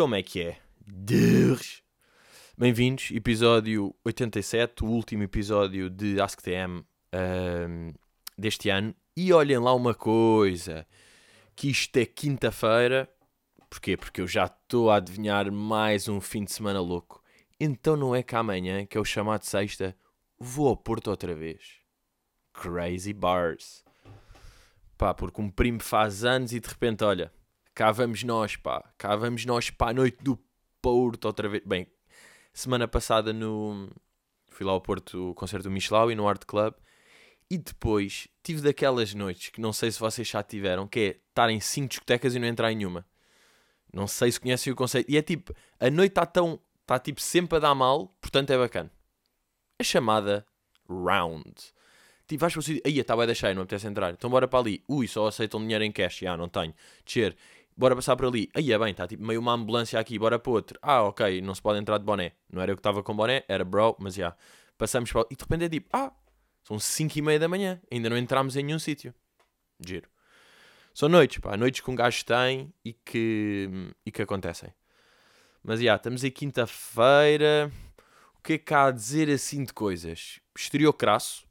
Como é que é? Deus. Bem-vindos, episódio 87, o último episódio de AskTM um, deste ano. E olhem lá uma coisa, que isto é quinta-feira. Porquê? Porque eu já estou a adivinhar mais um fim de semana louco. Então não é que amanhã, que é o chamado sexta, vou ao Porto outra vez. Crazy Bars. Pá, porque um primo faz anos e de repente, olha, cá vamos nós, pá. Cá vamos nós para a noite do Porto outra vez. Bem, semana passada no... Fui lá ao Porto, o concerto do Michelau e no Art Club. E depois tive daquelas noites que não sei se vocês já tiveram, que é estar em 5 discotecas e não entrar em nenhuma. Não sei se conhecem o conceito. E é tipo, a noite está tão. Está tipo sempre a dar mal, portanto é bacana. A chamada round. Tipo, vais para o sítio. Aí, está bem deixar, não apetece entrar. Então bora para ali. Ui, só aceitam dinheiro em cash. Já, não tenho. Descer. Bora passar por ali. Aí é bem, está tipo meio uma ambulância aqui. Bora para outro. Ah, ok, não se pode entrar de boné. Não era eu que estava com boné, era bro, mas já. Passamos para. E de repente é tipo, ah, são 5 e meia da manhã. Ainda não entramos em nenhum sítio. Giro. São noites, pá. Noites que um gajo tem e que, e que acontecem. Mas já, estamos aí quinta-feira. O que é que há a dizer assim de coisas? Estreou crasso.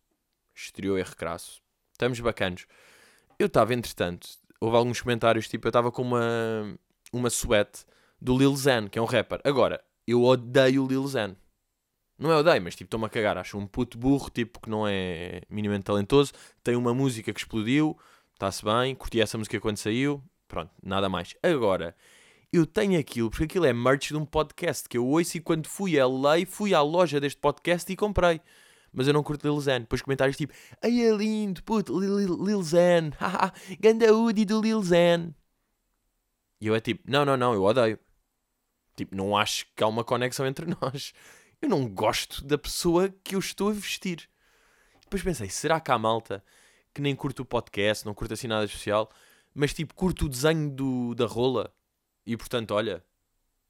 Estreou erro crasso. Estamos bacanos. Eu estava, entretanto, houve alguns comentários, tipo, eu estava com uma, uma suete do Lil Xan, que é um rapper. Agora, eu odeio o Lil Xan. Não é odeio, mas tipo, estou-me a cagar. Acho um puto burro, tipo, que não é minimamente talentoso. Tem uma música que explodiu, está-se bem, curti essa música quando saiu. Pronto, nada mais. Agora, eu tenho aquilo, porque aquilo é merch de um podcast que eu ouço e quando fui a LA, fui à loja deste podcast e comprei. Mas eu não curto Lil Xan. Depois comentários tipo, ai é lindo, puto, Lil, Lil, Xan, haha, ganda Udi do Lil Xan. E eu é tipo, não, não, não, eu odeio. Tipo, não acho que há uma conexão entre nós. Eu não gosto da pessoa que eu estou a vestir. Depois pensei, será que há malta que nem curte o podcast, não curte assim nada especial, mas tipo, curte o desenho do, da rola? E portanto, olha,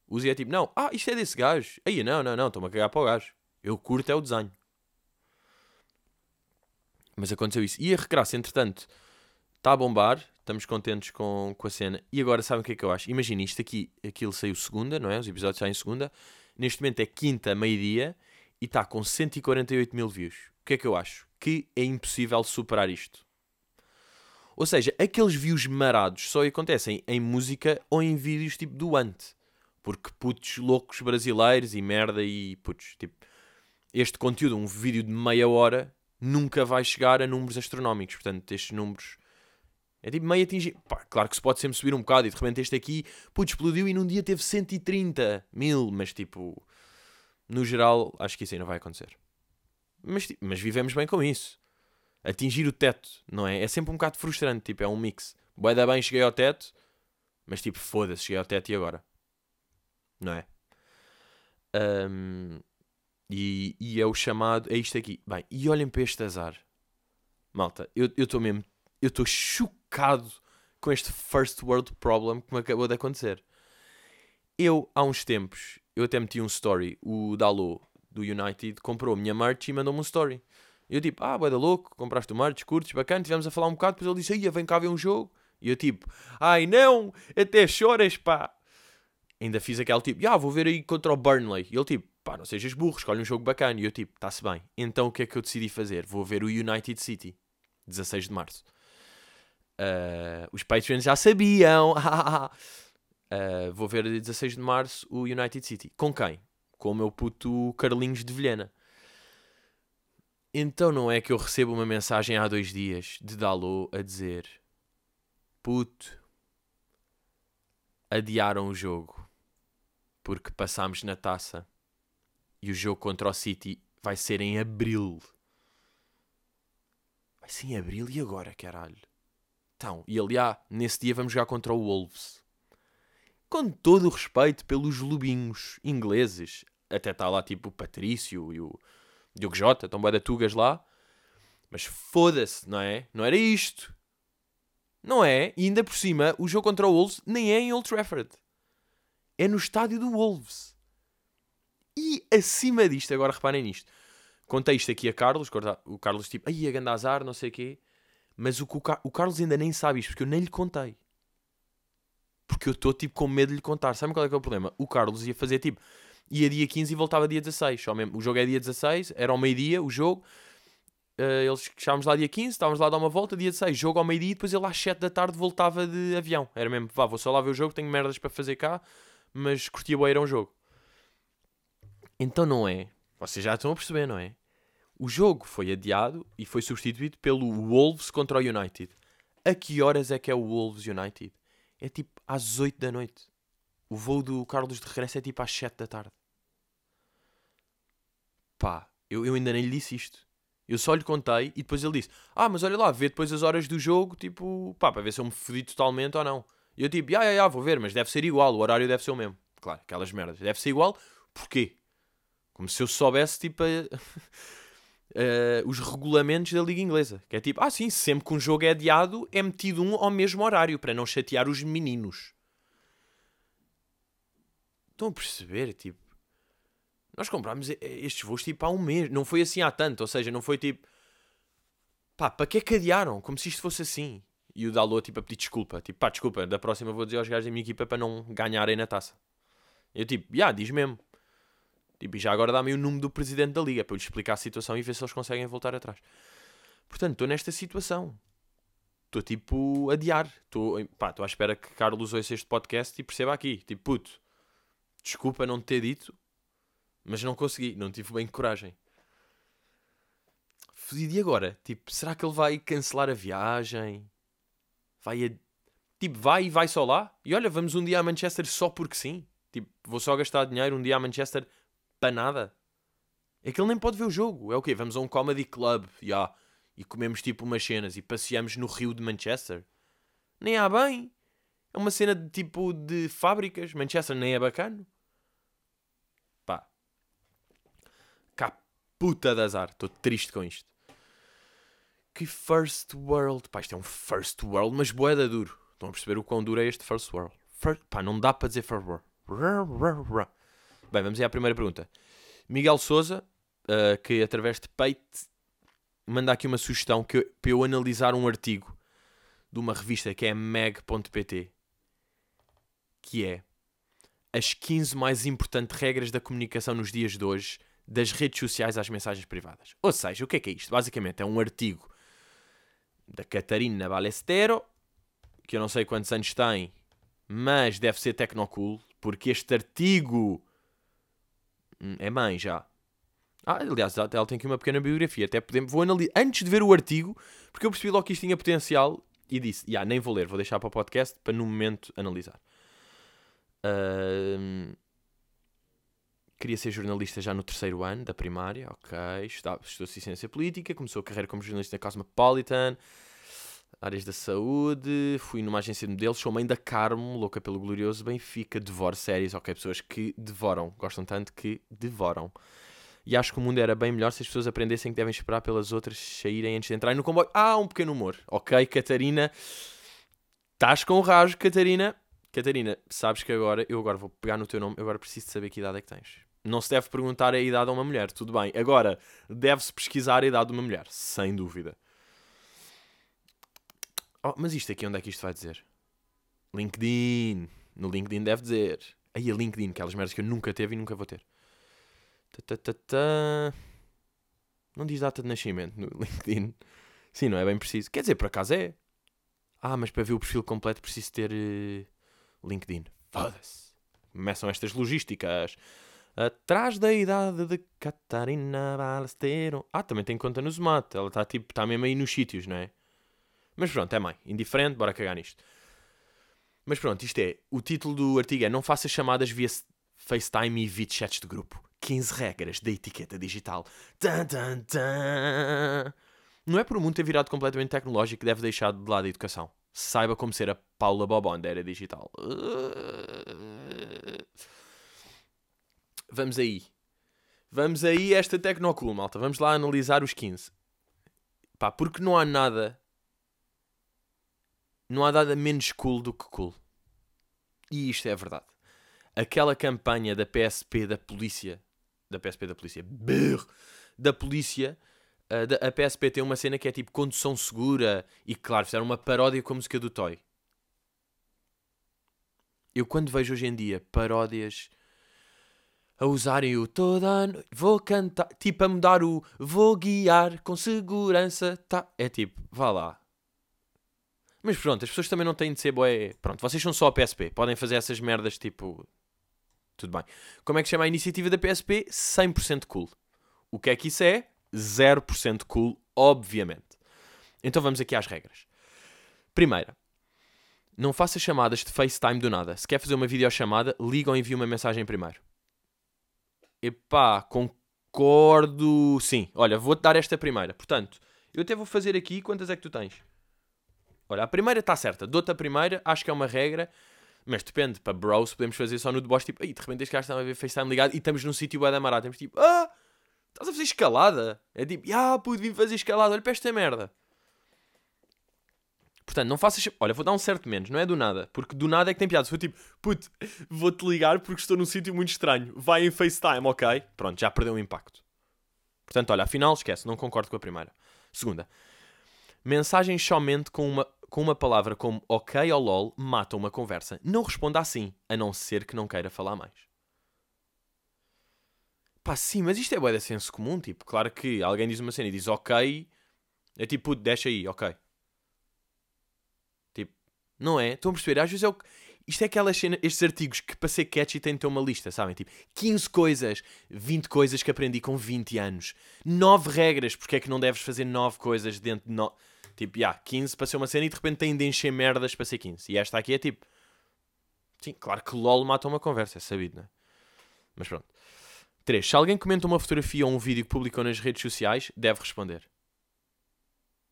o é tipo, não, ah, isto é desse gajo. Aí, não, não, não, estou-me a cagar para o gajo. Eu curto é o desenho. Mas aconteceu isso. E a Recraça, entretanto, está a bombar. Estamos contentes com, com a cena. E agora, sabem o que é que eu acho? Imagina isto aqui, aquilo saiu segunda, não é? Os episódios saem segunda. Neste momento é quinta, meio-dia. E está com 148 mil views. O que é que eu acho? Que é impossível superar isto. Ou seja, aqueles views marados só acontecem em música ou em vídeos tipo do Ante. Porque putos loucos brasileiros e merda e putos, tipo, este conteúdo, um vídeo de meia hora, nunca vai chegar a números astronómicos. Portanto, estes números é tipo meio atingir. Claro que se pode sempre subir um bocado e de repente este aqui, putz, explodiu e num dia teve 130 mil, mas tipo, no geral, acho que isso não vai acontecer. Mas, mas vivemos bem com isso. Atingir o teto, não é? É sempre um bocado frustrante, tipo, é um mix. Boa da bem, cheguei ao teto, mas tipo, foda-se, cheguei ao teto e agora? Não é? Um, e, e é o chamado, é isto aqui. Bem, e olhem para este azar. Malta, eu estou mesmo, eu estou chocado com este first world problem que me acabou de acontecer. Eu, há uns tempos, eu até meti um story, o Dalô, do United, comprou a minha merch e mandou-me um story. Eu tipo, ah, da louco, compraste o merch, curtes, bacana, tivemos a falar um bocado, depois ele disse, aí, vem cá ver um jogo. E eu tipo, ai não, até choras, pá. Ainda fiz aquele tipo, ah, vou ver aí contra o Burnley. E ele tipo, pá, não sejas burro, escolhe um jogo bacana. E eu tipo, está-se bem. Então o que é que eu decidi fazer? Vou ver o United City, 16 de março. Uh, os Patreons já sabiam. uh, vou ver 16 de março o United City. Com quem? Com o meu puto Carlinhos de Vilhena. Então não é que eu recebo uma mensagem há dois dias de Dalô a dizer puto, adiaram o jogo porque passámos na taça e o jogo contra o City vai ser em abril. Vai ser em abril e agora, caralho? Então, e aliás, nesse dia vamos jogar contra o Wolves. Com todo o respeito pelos lobinhos ingleses, até está lá tipo o Patrício e o Diogo Jota, estão bem Tugas lá. Mas foda-se, não é? Não era isto. Não é? E ainda por cima, o jogo contra o Wolves nem é em Old Trafford. É no estádio do Wolves. E acima disto, agora reparem nisto. Contei isto aqui a Carlos, o Carlos tipo, aí a ganda azar, não sei o quê. Mas o, o, Carlos ainda nem sabe isto, porque eu nem lhe contei. Porque eu estou tipo com medo de lhe contar. Sabe qual é que é o problema? O Carlos ia fazer tipo, ia dia 15 e voltava dia 16. Só mesmo. O jogo é dia 16, era ao meio-dia o jogo. Uh, eles chegávamos lá dia 15, estávamos lá a dar uma volta, dia 16, jogo ao meio-dia e depois ele às 7 da tarde voltava de avião. Era mesmo, vá, vou só lá ver o jogo, tenho merdas para fazer cá, mas curtia boa era um jogo. Então não é. Vocês já estão a perceber, não é? O jogo foi adiado e foi substituído pelo Wolves contra o United. A que horas é que é o Wolves United? É tipo às 8 da noite. O voo do Carlos de regresso é tipo às 7 da tarde. Pá, eu, eu ainda nem lhe disse isto. Eu só lhe contei e depois ele disse: Ah, mas olha lá, vê depois as horas do jogo, tipo, pá, para ver se eu me fodi totalmente ou não. E eu tipo, ah, ah, ah, vou ver, mas deve ser igual, o horário deve ser o mesmo. Claro, aquelas merdas. Deve ser igual, porquê? Como se eu soubesse, tipo, a... uh, os regulamentos da Liga Inglesa. Que é tipo, ah, sim, sempre que um jogo é adiado, é metido um ao mesmo horário, para não chatear os meninos. Estão a perceber? Tipo, nós comprámos estes voos tipo há um mês. Não foi assim há tanto. Ou seja, não foi tipo. Pá, para que é que adiaram? Como se isto fosse assim. E o Dalot tipo a pedir desculpa. Tipo, pá, desculpa, da próxima vou dizer aos gajos da minha equipa para não ganharem na taça. Eu tipo, já, yeah, diz mesmo. Tipo, e já agora dá-me o número do presidente da liga para eu lhe explicar a situação e ver se eles conseguem voltar atrás. Portanto, estou nesta situação. Estou tipo a adiar. Estou à espera que Carlos ouça este podcast e perceba aqui. Tipo, puto, desculpa não te ter dito, mas não consegui. Não tive bem coragem. E agora? Tipo, será que ele vai cancelar a viagem? Vai a... Tipo, vai e vai só lá? E olha, vamos um dia a Manchester só porque sim. Tipo, vou só gastar dinheiro um dia a Manchester para nada. É que ele nem pode ver o jogo. É o quê? Vamos a um comedy club yeah, e comemos tipo umas cenas e passeamos no rio de Manchester. Nem há bem. É uma cena de tipo de fábricas. Manchester nem é bacana. Pá. Cá puta de azar. Estou triste com isto. Que first world. Pá, isto é um first world, mas boeda duro. Estão a perceber o quão duro é este first world. First... Pá, não dá para dizer first world. Bem, vamos aí à primeira pergunta. Miguel Souza, uh, que através de peito manda aqui uma sugestão que, para eu analisar um artigo de uma revista que é meg.pt, que é as 15 mais importantes regras da comunicação nos dias de hoje, das redes sociais às mensagens privadas. Ou seja, o que é que é isto? Basicamente é um artigo da Catarina Balestero, que eu não sei quantos anos tem, mas deve ser tecnocool, porque este artigo Hum, é mãe já. Ah, aliás, ela tem aqui uma pequena biografia. Até podemos, vou analisar antes de ver o artigo, porque eu percebi logo que isto tinha potencial e disse: yeah, nem vou ler, vou deixar para o podcast para no momento analisar. Uh, queria ser jornalista já no terceiro ano da primária, ok. Estudou ciência política, começou a carreira como jornalista na Cosmopolitan áreas da saúde, fui numa agência de modelos, sou mãe da Carmo, louca pelo glorioso Benfica, devoro séries, ok, pessoas que devoram, gostam tanto que devoram. E acho que o mundo era bem melhor se as pessoas aprendessem que devem esperar pelas outras saírem antes de entrarem no comboio. Ah, um pequeno humor. Ok, Catarina. Estás com o rasgo, Catarina. Catarina, sabes que agora, eu agora vou pegar no teu nome, eu agora preciso de saber que idade é que tens. Não se deve perguntar a idade a uma mulher, tudo bem. Agora, deve-se pesquisar a idade de uma mulher, sem dúvida. Oh, mas isto aqui, onde é que isto vai dizer? LinkedIn. No LinkedIn deve dizer. Aí a LinkedIn, aquelas merdas que eu nunca teve e nunca vou ter. Ta, ta, ta, não diz data de nascimento no LinkedIn. Sim, não é bem preciso. Quer dizer, por acaso é. Ah, mas para ver o perfil completo preciso ter uh, LinkedIn. Foda-se. Começam estas logísticas. Atrás da idade de Catarina Balesteiro. Ah, também tem conta no Zomat. Ela está tipo, está mesmo aí nos sítios, não é? Mas pronto, é mãe. Indiferente, bora cagar nisto. Mas pronto, isto é. O título do artigo é Não faça chamadas via FaceTime e evite chats de grupo. 15 regras da etiqueta digital. Tan, tan, tan. Não é por o mundo ter virado completamente tecnológico que deve deixar de lado a educação. Saiba como ser a Paula Bobon da era digital. Vamos aí. Vamos aí esta Tecnocool, malta. Vamos lá analisar os 15. Pá, porque não há nada não há nada menos cool do que cool. E isto é verdade. Aquela campanha da PSP da polícia, da PSP da polícia, brrr, da polícia, a, da, a PSP tem uma cena que é tipo condução segura e, claro, fizeram uma paródia com a música do Toy. eu quando vejo hoje em dia paródias a usarem o toda no... vou cantar, tipo a mudar o vou guiar com segurança, tá? É tipo, vá lá. Mas pronto, as pessoas também não têm de ser boé. Pronto, vocês são só a PSP, podem fazer essas merdas tipo. Tudo bem. Como é que chama a iniciativa da PSP? 100% cool. O que é que isso é? 0% cool, obviamente. Então vamos aqui às regras. Primeira, não faça chamadas de FaceTime do nada. Se quer fazer uma videochamada, liga ou envia uma mensagem primeiro. Epá, concordo. Sim, olha, vou-te dar esta primeira. Portanto, eu até vou fazer aqui. Quantas é que tu tens? Olha, a primeira está certa. Dou-te a primeira, acho que é uma regra. Mas depende, para bros podemos fazer só no deboche, tipo, aí de repente este gajo está a ver FaceTime ligado e estamos num sítio bué da. Temos tipo, ah, estás a fazer escalada? É tipo, ah, pude vir fazer escalada, olha para esta merda. Portanto, não faças. Olha, vou dar um certo menos, não é do nada. Porque do nada é que tem piada. Se for tipo, puto, vou-te ligar porque estou num sítio muito estranho. Vai em FaceTime, ok? Pronto, já perdeu o impacto. Portanto, olha, afinal, esquece, não concordo com a primeira. Segunda, mensagens somente com uma, com uma palavra como ok ou lol matam uma conversa. Não responda assim, a não ser que não queira falar mais. Pá, sim, mas isto é bué de senso comum. Tipo, claro que alguém diz uma cena e diz ok, é tipo, deixa aí, ok. Não é? Estão a perceber? Às vezes é o Isto é aquelas cenas, estes artigos que para ser catchy têm de ter uma lista, sabem? Tipo, 15 coisas, 20 coisas que aprendi com 20 anos, 9 regras, porque é que não deves fazer 9 coisas dentro de. No... Tipo, já, yeah, 15 para ser uma cena e de repente têm de encher merdas para ser 15. E esta aqui é tipo. Sim, claro que LOL mata uma conversa, é sabido, não é? Mas pronto. 3. Se alguém comenta uma fotografia ou um vídeo que publicou nas redes sociais, deve responder.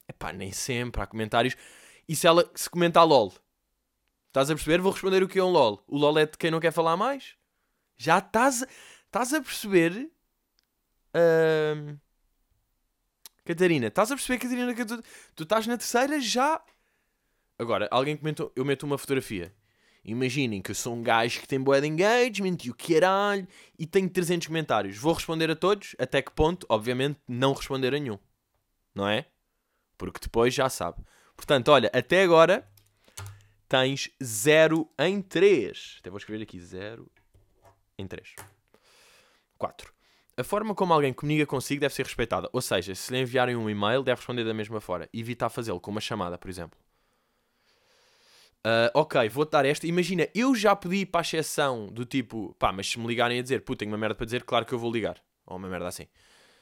Epá, nem sempre. Há comentários e se ela se comentar LOL, estás a perceber? Vou responder o que é um LOL. O LOL é de quem não quer falar mais. Já estás, estás a perceber. Catarina, estás a perceber, Catarina, que tu, tu estás na terceira já. Agora, alguém comentou, eu meto uma fotografia. Imaginem que eu sou um gajo que tem boa de engagement e o caralho e tenho 300 comentários. Vou responder a todos, até que ponto? Obviamente, não responder a nenhum. Não é? Porque depois já sabe. Portanto, olha, até agora tens 0 em 3. Até vou escrever aqui 0 em 3. 4. A forma como alguém comunica consigo deve ser respeitada. Ou seja, se lhe enviarem um e-mail, deve responder da mesma forma. Evitar fazê-lo com uma chamada, por exemplo. Uh, ok, vou-te dar esta. Imagina, eu já pedi para a exceção do tipo, pá, mas se me ligarem a dizer, puta, tenho uma merda para dizer, claro que eu vou ligar. Ou uma merda assim.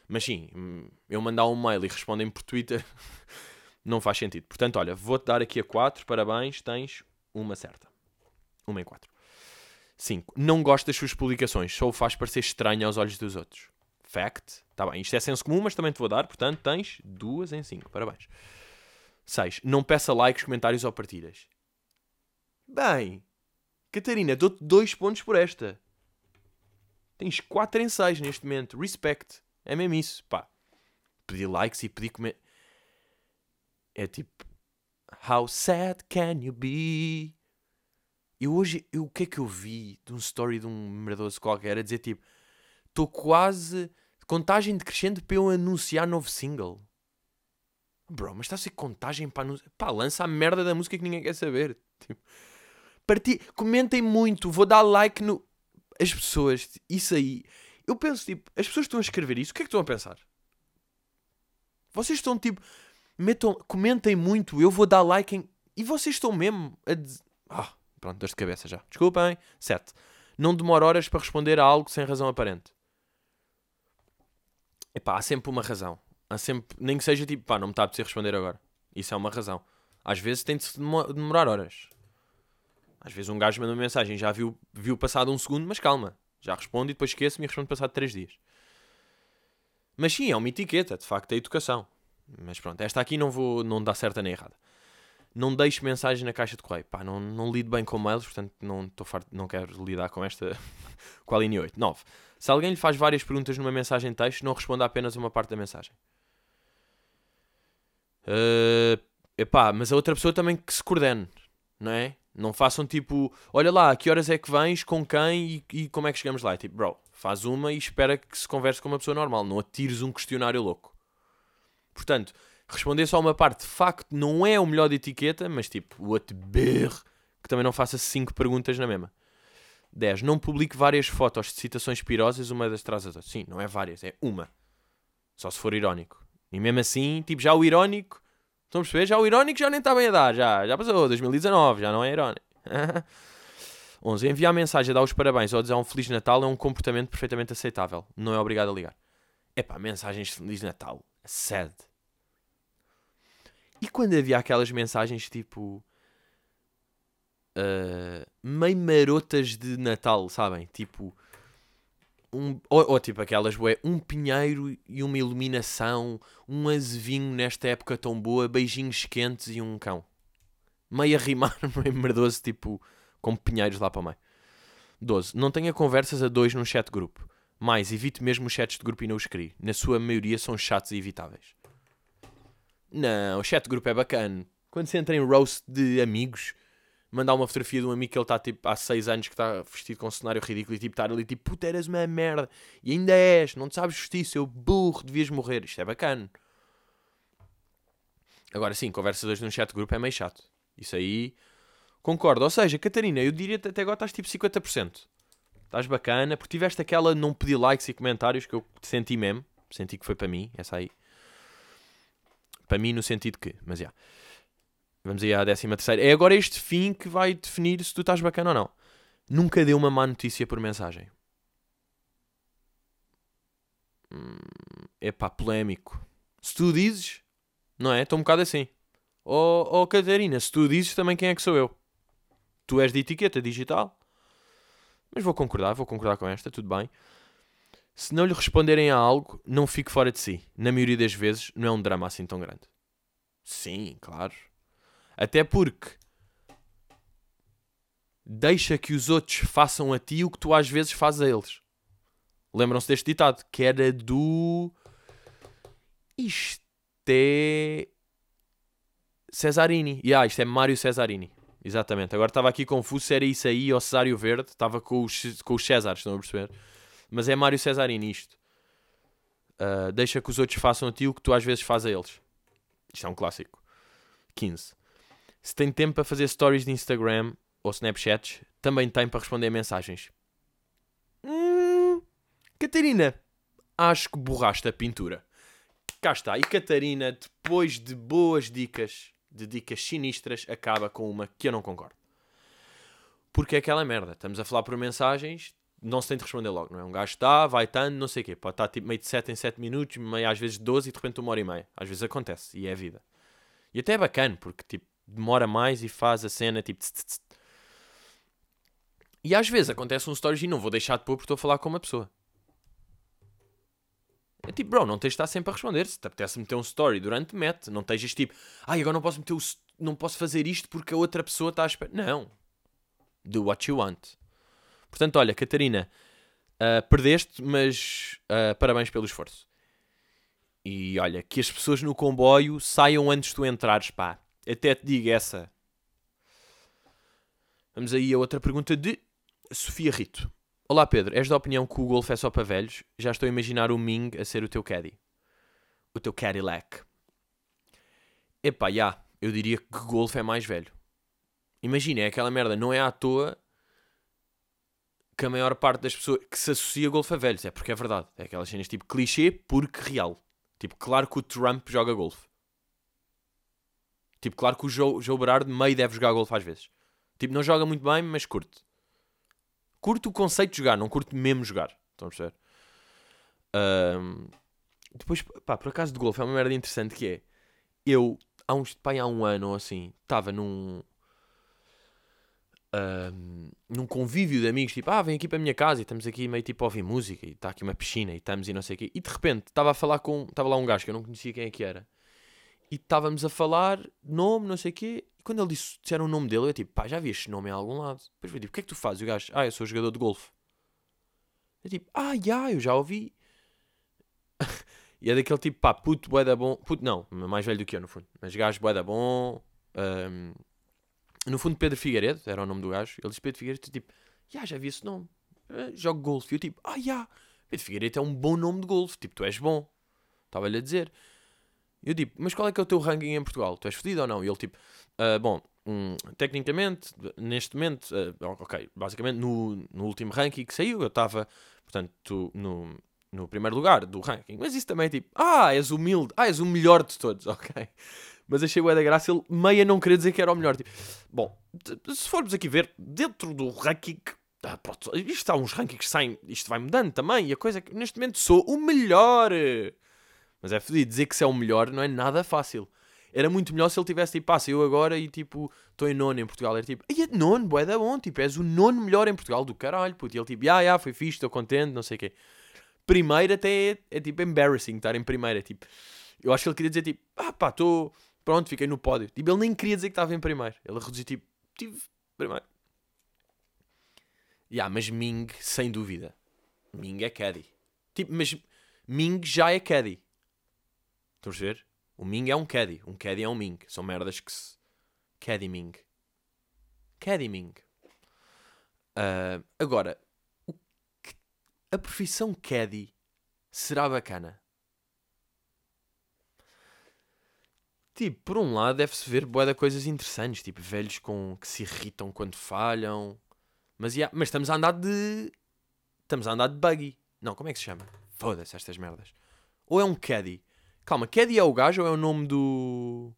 Mas sim, hum, eu mandar um mail e respondem por Twitter, não faz sentido. Portanto, olha, vou-te dar aqui a 4, parabéns, tens uma certa. Uma em 4. 5. Não gosta das suas publicações, só o faz parecer estranho aos olhos dos outros. Fact. Está bem, isto é senso comum, mas também te vou dar, portanto tens duas em 5, parabéns. 6. Não peça likes, comentários ou partilhas. Bem, Catarina, dou-te dois pontos por esta. Tens 4 em 6 neste momento. Respect. É mesmo isso, pá. Pedir likes e pedir comentários é tipo, How sad can you be? E hoje, eu, o que é que eu vi de um story de um merdoso qualquer a dizer tipo, estou quase, contagem decrescente para eu anunciar novo single. Bro, mas está a ser contagem para anunciar. Pá, lança a merda da música que ninguém quer saber. Tipo, parti... Comentem muito, vou dar like no. As pessoas, isso aí. Eu penso tipo, as pessoas estão a escrever isso, o que é que estão a pensar? Vocês estão tipo, metam, comentem muito, eu vou dar like em... E vocês estão mesmo a dizer... Ah, pronto, dor de cabeça já. Desculpem. 7. Não demora horas para responder a algo sem razão aparente. Epá, há sempre uma razão. Há sempre... Nem que seja tipo, pá, não me está a precisar responder agora. Isso é uma razão. Às vezes tem de demorar horas. Às vezes um gajo manda uma mensagem, já viu, viu passado um segundo, mas calma. Já responde e depois esqueço-me e respondo passado 3 dias. Mas sim, é uma etiqueta, de facto, é educação. Mas pronto, esta aqui não vou não dá certa nem errada. Não deixe mensagem na caixa de correio. Pá, não, não lido bem com mails, portanto não, tô farto, não quero lidar com esta com a linha 8. 9. Se alguém lhe faz várias perguntas numa mensagem de texto, não responda apenas uma parte da mensagem. Uh, epá, mas a outra pessoa também que se coordene, não é? Não façam tipo, olha lá, que horas é que vens, com quem e, e como é que chegamos lá? É tipo, bro, faz uma e espera que se converse com uma pessoa normal, não atires um questionário louco. Portanto, responder só uma parte de facto não é o melhor de etiqueta, mas tipo, o atber que também não faça 5 perguntas na mesma. 10. Não publique várias fotos de citações pirosas uma das traz as outras. Sim, não é várias, é uma. Só se for irónico. E mesmo assim, tipo, já o irónico. Estão a perceber? Já o irónico já nem está bem a dar. Já, já passou, 2019, já não é irónico. 11. Enviar mensagem a dar os parabéns ou dizer um Feliz Natal é um comportamento perfeitamente aceitável. Não é obrigado a ligar. Epá, mensagens de Feliz Natal. Sad. E quando havia aquelas mensagens tipo. Uh, meio marotas de Natal, sabem? Tipo. Um, ou, ou tipo aquelas, ué, um pinheiro e uma iluminação, um azevinho nesta época tão boa, beijinhos quentes e um cão. Meio a rimar, meio merdoso, tipo, com pinheiros lá para o meio. 12. Não tenha conversas a dois num chat grupo. Mais, evite mesmo os chats de grupo e não os crie. Na sua maioria são chatos e evitáveis. Não, o chat de grupo é bacana. Quando você entra em roast de amigos, mandar uma fotografia de um amigo que ele está tipo há 6 anos que está vestido com um cenário ridículo e tipo estar ali tipo, puta, eras uma merda. E ainda és, não te sabes vestir, seu burro, devias morrer. Isto é bacana. Agora sim, conversa dois num chat de grupo é meio chato. Isso aí, concordo. Ou seja, Catarina, eu diria até agora estás tipo 50%. Estás bacana, porque tiveste aquela não pedir likes e comentários que eu senti mesmo. Senti que foi para mim, essa aí. Para mim, no sentido que, mas já. Vamos aí à décima terceira. É agora este fim que vai definir se tu estás bacana ou não. Nunca deu uma má notícia por mensagem. Hum, epá, polémico. Se tu dizes, não é? Estou um bocado assim. Oh, oh Catarina, se tu dizes também quem é que sou eu? Tu és de etiqueta digital? Mas vou concordar, vou concordar com esta, tudo bem. Se não lhe responderem a algo, não fique fora de si. Na maioria das vezes, não é um drama assim tão grande. Sim, claro. Até porque deixa que os outros façam a ti o que tu às vezes fazes a eles. Lembram-se deste ditado? Que era do. Isto é. Cesarini. Yeah, isto é Mário Cesarini. Exatamente. Agora estava aqui confuso se era isso aí ou Cesário Verde. Estava com os, com os Césares, estão a perceber? Mas é Mário Cesarini isto. Uh, deixa que os outros façam a ti o que tu às vezes fazes a eles. Isto é um clássico. 15. Se tem tempo para fazer stories de Instagram ou Snapchats, também tem para responder mensagens. Hum, Catarina, acho que borraste a pintura. Cá está. E Catarina, depois de boas dicas de dicas sinistras acaba com uma que eu não concordo. Porque é aquela merda. Estamos a falar por mensagens, não se tem de responder logo, não é? Um gajo está, vai tanto, não sei o quê. Pode estar tipo meio de 7 em 7 minutos, meio às vezes 12 e de repente uma hora e meia. Às vezes acontece e é a vida. E até é bacana, porque tipo, demora mais e faz a cena tipo. Tss, tss, tss. E às vezes acontece um stories e não vou deixar de pôr porque estou a falar com uma pessoa. É tipo, bro, não tens de estar sempre a responder. Se te apetece meter um story durante, mete. Não estejas tipo, ai, agora não posso meter o, não posso fazer isto porque a outra pessoa está a esperar. Não. Do what you want. Portanto, olha, Catarina, uh, perdeste, mas uh, parabéns pelo esforço. E olha, que as pessoas no comboio saiam antes de tu entrares, pá. Até te digo essa. Vamos aí a outra pergunta de Sofia Rito. Olá Pedro, és da opinião que o Golf é só para velhos? Já estou a imaginar o Ming a ser o teu caddy. O teu Cadillac. Epá, já. Yeah, eu diria que Golf é mais velho. Imagina, é aquela merda. Não é à toa que a maior parte das pessoas que se associa Golf a velhos. É porque é verdade. É aquelas cenas tipo clichê porque real. Tipo, claro que o Trump joga golfe. Tipo, claro que o Joe, Joe Berardo meio deve jogar golfe às vezes. Tipo, não joga muito bem, mas curte curto o conceito de jogar, não curto mesmo jogar. Estão a perceber? Um, depois, pá, por acaso de golfe é uma merda interessante que é. Eu, há, uns, pá, há um ano ou assim, estava num. Um, num convívio de amigos, tipo, ah, vem aqui para a minha casa e estamos aqui meio tipo a ouvir música e está aqui uma piscina e estamos e não sei o quê. E de repente estava a falar com. Estava lá um gajo que eu não conhecia quem é que era. E estávamos a falar, nome, não sei o quê quando ele disse, disseram o nome dele, eu tipo, pá, já vi este nome em algum lado. Depois eu tipo, o que é que tu fazes? E o gajo, ah, eu sou jogador de golfe. Eu tipo, ah, já, eu já ouvi. e é daquele tipo, pá, puto, bué da bom. Puto, não, mais velho do que eu, no fundo. Mas gajo, bué da bom. Um, no fundo, Pedro Figueiredo, era o nome do gajo. Ele disse Pedro Figueiredo, tipo, já, já vi esse nome. Eu jogo golfe. E eu tipo, ah, já, Pedro Figueiredo é um bom nome de golfe. Tipo, tu és bom. Estava-lhe a dizer. Eu tipo, mas qual é que é o teu ranking em Portugal? Tu és fodido ou não? E ele tipo, uh, bom, um, tecnicamente, neste momento, uh, ok, basicamente no, no último ranking que saiu, eu estava, portanto, no, no primeiro lugar do ranking. Mas isso também é tipo, ah, és humilde, ah, és o melhor de todos, ok. Mas achei o da graça ele meia não queria dizer que era o melhor. Tipo, bom, se formos aqui ver, dentro do ranking, ah, pronto, isto há uns rankings que saem, isto vai mudando também, e a coisa é que neste momento sou o melhor. Mas é fodido, dizer que se é o melhor não é nada fácil. Era muito melhor se ele tivesse tipo, passa eu agora e tipo, estou em nono em Portugal. Era tipo, ai é nono, boé da bom, tipo, és o nono melhor em Portugal do caralho, puto. E ele tipo, ah, yeah, foi fixe, estou contente, não sei o quê. Primeiro até é, é, tipo embarrassing estar em primeiro, é tipo, eu acho que ele queria dizer tipo, ah pá, estou, pronto, fiquei no pódio. Tipo, ele nem queria dizer que estava em primeiro. Ele reduziu tipo, tive primeiro. Yeah, mas Ming, sem dúvida. Ming é caddy. Tipo, mas Ming já é caddy. Estão a ver? O Ming é um caddy. Um caddy é um Ming. São merdas que se. Caddy Ming. Caddy Ming. Uh, agora, a profissão caddy será bacana. Tipo, por um lado deve-se ver de coisas interessantes, tipo velhos com que se irritam quando falham. Mas, yeah, mas estamos a andar de. Estamos a andar de buggy. Não, como é que se chama? Foda-se estas merdas. Ou é um caddy? Calma, Caddy é o gajo ou é o nome do.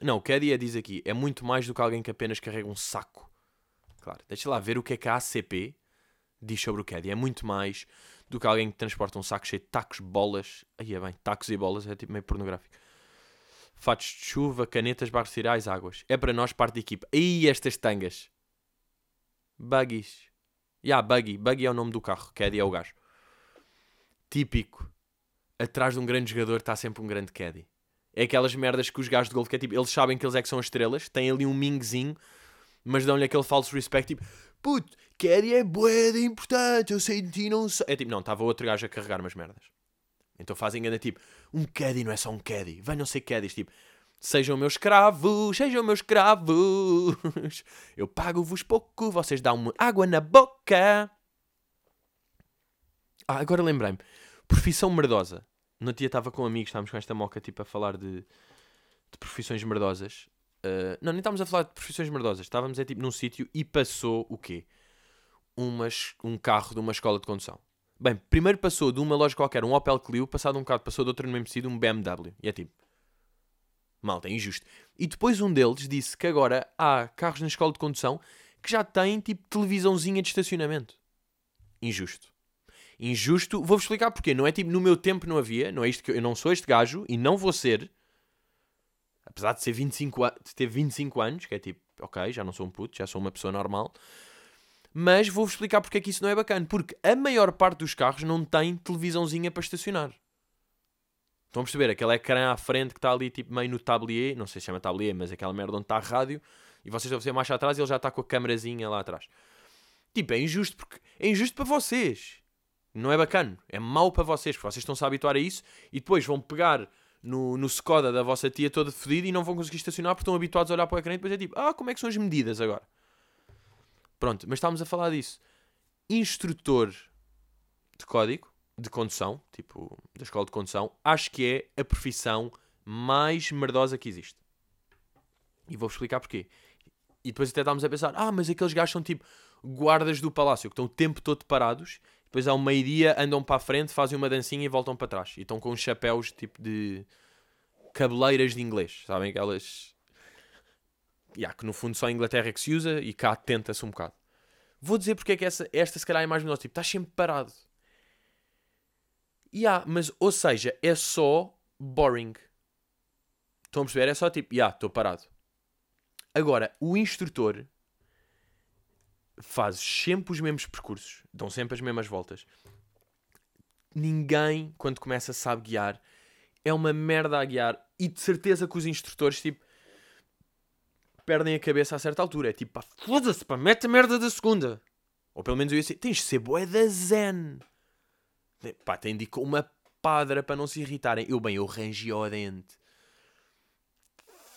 Não, o Caddy é, diz aqui, é muito mais do que alguém que apenas carrega um saco. Claro, deixa lá ver o que é que a ACP diz sobre o Caddy. É muito mais do que alguém que transporta um saco cheio de tacos, bolas. Aí é bem, tacos e bolas é tipo meio pornográfico. Fatos de chuva, canetas, barros cereais, águas. É para nós parte da equipa. Aí estas tangas. Buggies. Ya, yeah, Buggy. Buggy é o nome do carro. Caddy é o gajo típico, atrás de um grande jogador está sempre um grande caddy. É aquelas merdas que os gajos de golfe que é tipo, eles sabem que eles é que são as estrelas, têm ali um mingzinho, mas dão-lhe aquele falso respect, tipo, puto, caddy é boeda importante, eu sei de ti, não sei. É tipo, não, estava outro gajo a carregar umas merdas. Então fazem ainda tipo, um caddy não é só um caddy, venham ser caddies, tipo, sejam meus escravos, sejam meus escravos, eu pago-vos pouco, vocês dão-me água na boca. Ah, agora lembrei-me. Profissão merdosa. No dia estava com amigos, estávamos com esta moca tipo a falar de, de profissões merdosas. Uh, não, nem estávamos a falar de profissões merdosas. Estávamos é, tipo num sítio e passou o quê? Umas, um carro de uma escola de condução. Bem, primeiro passou de uma loja qualquer, um Opel Clio, passado um bocado passou de outra no mesmo sítio, um BMW. E é tipo, malta, é injusto. E depois um deles disse que agora há carros na escola de condução que já têm tipo televisãozinha de estacionamento. Injusto injusto. Vou-vos explicar porquê. Não é tipo, no meu tempo não havia, não é isto que eu, eu não sou este gajo e não vou ser. Apesar de, ser 25 de ter 25 anos, que é tipo, ok, já não sou um puto, já sou uma pessoa normal. Mas vou-vos explicar porque é que isso não é bacana. Porque a maior parte dos carros não tem televisãozinha para estacionar. Estão a perceber? Aquele ecrã à frente que está ali, tipo, meio no tablier. Não sei se chama tablier, mas aquela merda onde está a rádio. E vocês devem ser mais atrás e ele já está com a câmerazinha lá atrás. Tipo, é injusto porque... É injusto para vocês não é bacana. É mau para vocês, porque vocês estão-se a habituar a isso e depois vão pegar no, no Skoda da vossa tia toda fodida e não vão conseguir estacionar porque estão habituados a olhar para o ecrã e depois é tipo, ah, como é que são as medidas agora? Pronto, mas estávamos a falar disso. Instrutor de código, de condução, tipo, da escola de condução, acho que é a profissão mais merdosa que existe. E vou-vos explicar porquê. E depois até estávamos a pensar, ah, mas aqueles gajos são tipo guardas do palácio, que estão o tempo todo parados depois ao meio-dia andam para a frente, fazem uma dancinha e voltam para trás. E estão com uns chapéus tipo de cabeleiras de inglês, sabem? Aquelas. Yeah, que no fundo só a Inglaterra é que se usa e cá tenta-se um bocado. Vou dizer porque é que essa, esta se calhar é mais melhor. Tipo, estás sempre parado. Yeah, mas, ou seja, é só boring. Estão a perceber? É só tipo, yeah, estou parado. Agora, o instrutor fazes sempre os mesmos percursos, dão sempre as mesmas voltas. Ninguém, quando começa, sabe guiar. É uma merda a guiar. E de certeza que os instrutores, tipo, perdem a cabeça a certa altura. É tipo, pá, foda-se, pá, mete a merda da segunda. Ou pelo menos eu ia dizer, tens de ser boé da zen. Pá, tem de ir com uma padra para não se irritarem. Eu, bem, eu rangi ao dente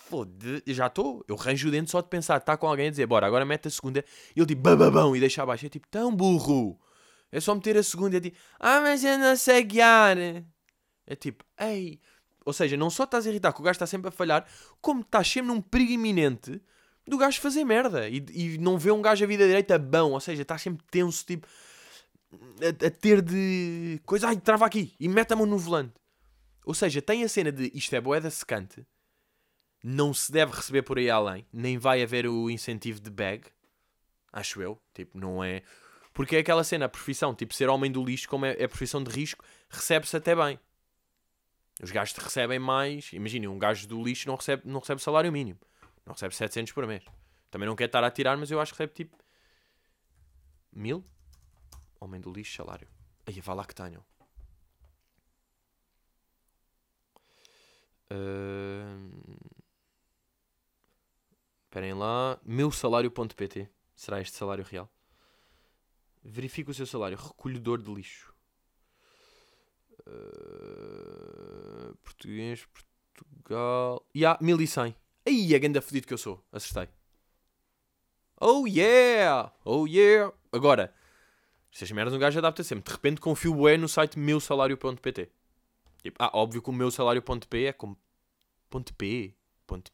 foda já estou, eu ranjo o dente só de pensar, está com alguém a dizer, bora, agora mete a segunda, e ele tipo, bababão, e deixa abaixo, é tipo, tão burro, é só meter a segunda, e é tipo, ah, mas eu não sei guiar, é tipo, ei, Ou seja, não só estás a irritar que o gajo está sempre a falhar, como estás sempre num perigo iminente do gajo fazer merda e, e não vê um gajo a vida direita bom. Ou seja, estás sempre tenso, tipo, a, a ter de coisa, ai, trava aqui e mete a mão no volante. Ou seja, tem a cena de isto é boeda secante, não se deve receber por aí além, nem vai haver o incentivo de bag, acho eu, tipo, não é. Porque é aquela cena, a profissão, tipo, ser homem do lixo, como é, é profissão de risco, recebe-se até bem. Os gajos recebem mais. Imaginem, um gajo do lixo não recebe, não recebe salário mínimo. Não recebe 700 por mês. Também não quer estar a tirar, mas eu acho que recebe tipo. Mil? Homem do lixo, salário. Aí, vá lá que tenham. Esperem lá. Meu salário.pt. Será este salário real? Verifique o seu salário. Recolhedor de lixo. Uh, português, Portugal. E há 1100. Aí é ganda fodido que eu sou. Acertei. Oh yeah! Oh yeah! Agora, estas merdas um gajo adapta sempre. De repente confio bem no site meusalário.pt. Tipo, ah, óbvio que o meu salário.p é como .p,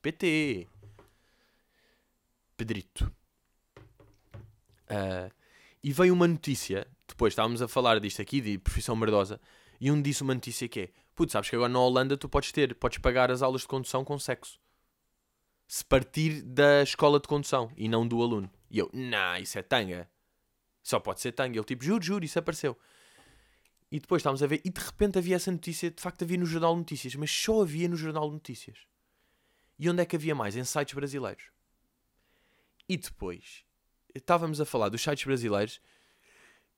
.pt. Pedrito. Uh, e veio uma notícia, depois estávamos a falar disto aqui, de profissão merdosa, e um disse uma notícia que é: Putz, sabes que agora na Holanda tu podes ter, podes pagar as aulas de condução com sexo. Se partir da escola de condução e não do aluno. E eu, nah, isso é tanga. Só pode ser tanga. Ele tipo, juro, juro, isso apareceu. E depois estávamos a ver, e de repente havia essa notícia, de facto havia no Jornal de Notícias, mas só havia no Jornal de Notícias. E onde é que havia mais? Em sites brasileiros. E depois, estávamos a falar dos sites brasileiros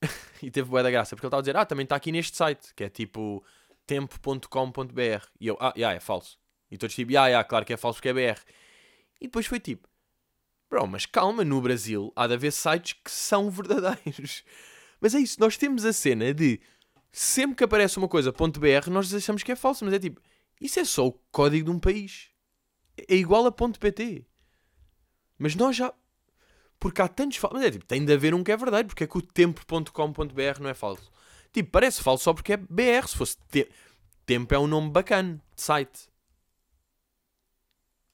e teve boa da graça, porque ele estava a dizer, ah, também está aqui neste site, que é tipo tempo.com.br. E eu, ah, yeah, é falso. E todos tipo, ah, yeah, claro que é falso porque é BR. E depois foi tipo, bro, mas calma, no Brasil há de haver sites que são verdadeiros. Mas é isso, nós temos a cena de sempre que aparece uma coisa .br, nós achamos que é falso, mas é tipo, isso é só o código de um país. É igual a .pt. Mas nós já, porque há tantos falsos. Mas é tipo, tem de haver um que é verdadeiro. Porque é que o tempo.com.br não é falso? Tipo, parece falso só porque é BR. Se fosse te... Tempo é um nome bacana de site.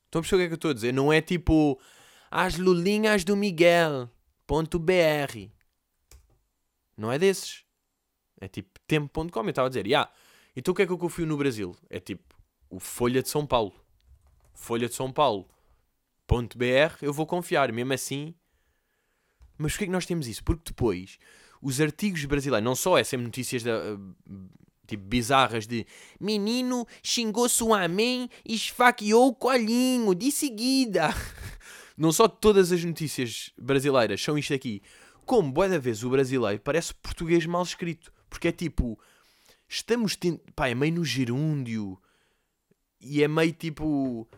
Estão a perceber o que é que eu estou a dizer? Não é tipo as lulinhas do Miguel.br. Não é desses. É tipo tempo.com. Eu estava a dizer, yeah. então o que é que eu confio no Brasil? É tipo o Folha de São Paulo. Folha de São Paulo. .br eu vou confiar. Mesmo assim, mas porquê que nós temos isso? Porque depois os artigos brasileiros, não só é sempre notícias de, tipo bizarras de menino xingou sua mãe e esfaqueou o colinho de seguida. Não só todas as notícias brasileiras são isto aqui, como boa da vez o brasileiro parece português mal escrito. Porque é tipo, estamos tendo. Pá, é meio no gerúndio e é meio tipo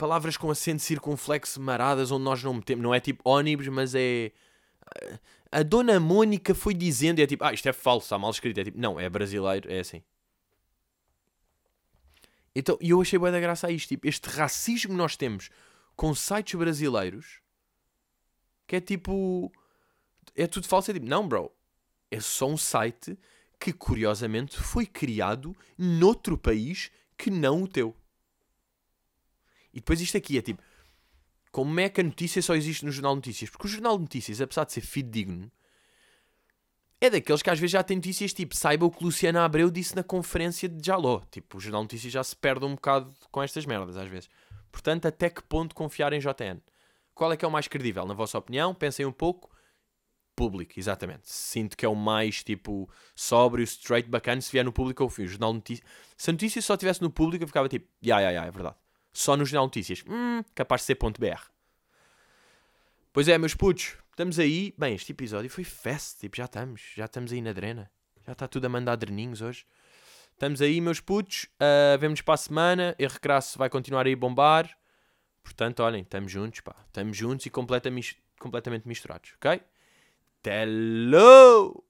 palavras com acento circunflexo maradas onde nós não metemos. Não é tipo ônibus, mas é. A dona Mônica foi dizendo, é tipo, ah, isto é falso, está mal escrito. É tipo, não, é brasileiro, é assim. Então, e eu achei boa da graça a isto. Tipo, este racismo que nós temos com sites brasileiros, que é tipo. É tudo falso. É tipo, não, bro. É só um site que, curiosamente, foi criado noutro país que não o teu. E depois isto aqui é tipo, como é que a notícia só existe no Jornal de Notícias? Porque o Jornal de Notícias, apesar de ser fidedigno, é daqueles que às vezes já tem notícias tipo, saiba o que Luciana Abreu disse na conferência de Jaló. Tipo, o Jornal de Notícias já se perde um bocado com estas merdas às vezes. Portanto, até que ponto confiar em JN? Qual é que é o mais credível, na vossa opinião? Pensem um pouco. Público, exatamente. Sinto que é o mais, tipo, sóbrio, straight, bacana. Se vier no público, eu fui. O Jornal Notícias... Se a notícia só estivesse no público, eu ficava tipo, ya, ya, ya, é verdade só no Jornal Notícias. Hum, capaz de ser ponto .br. Pois é, meus putos, estamos aí. Bem, este episódio foi fast, tipo, já estamos, já estamos aí na drena. Já está tudo a mandar dreninhos hoje. Estamos aí, meus putos. Uh, vemos para a semana. E recrasso vai continuar aí a bombar. Portanto, olhem, estamos juntos, pá. Estamos juntos e completamente misturados, ok? Hello!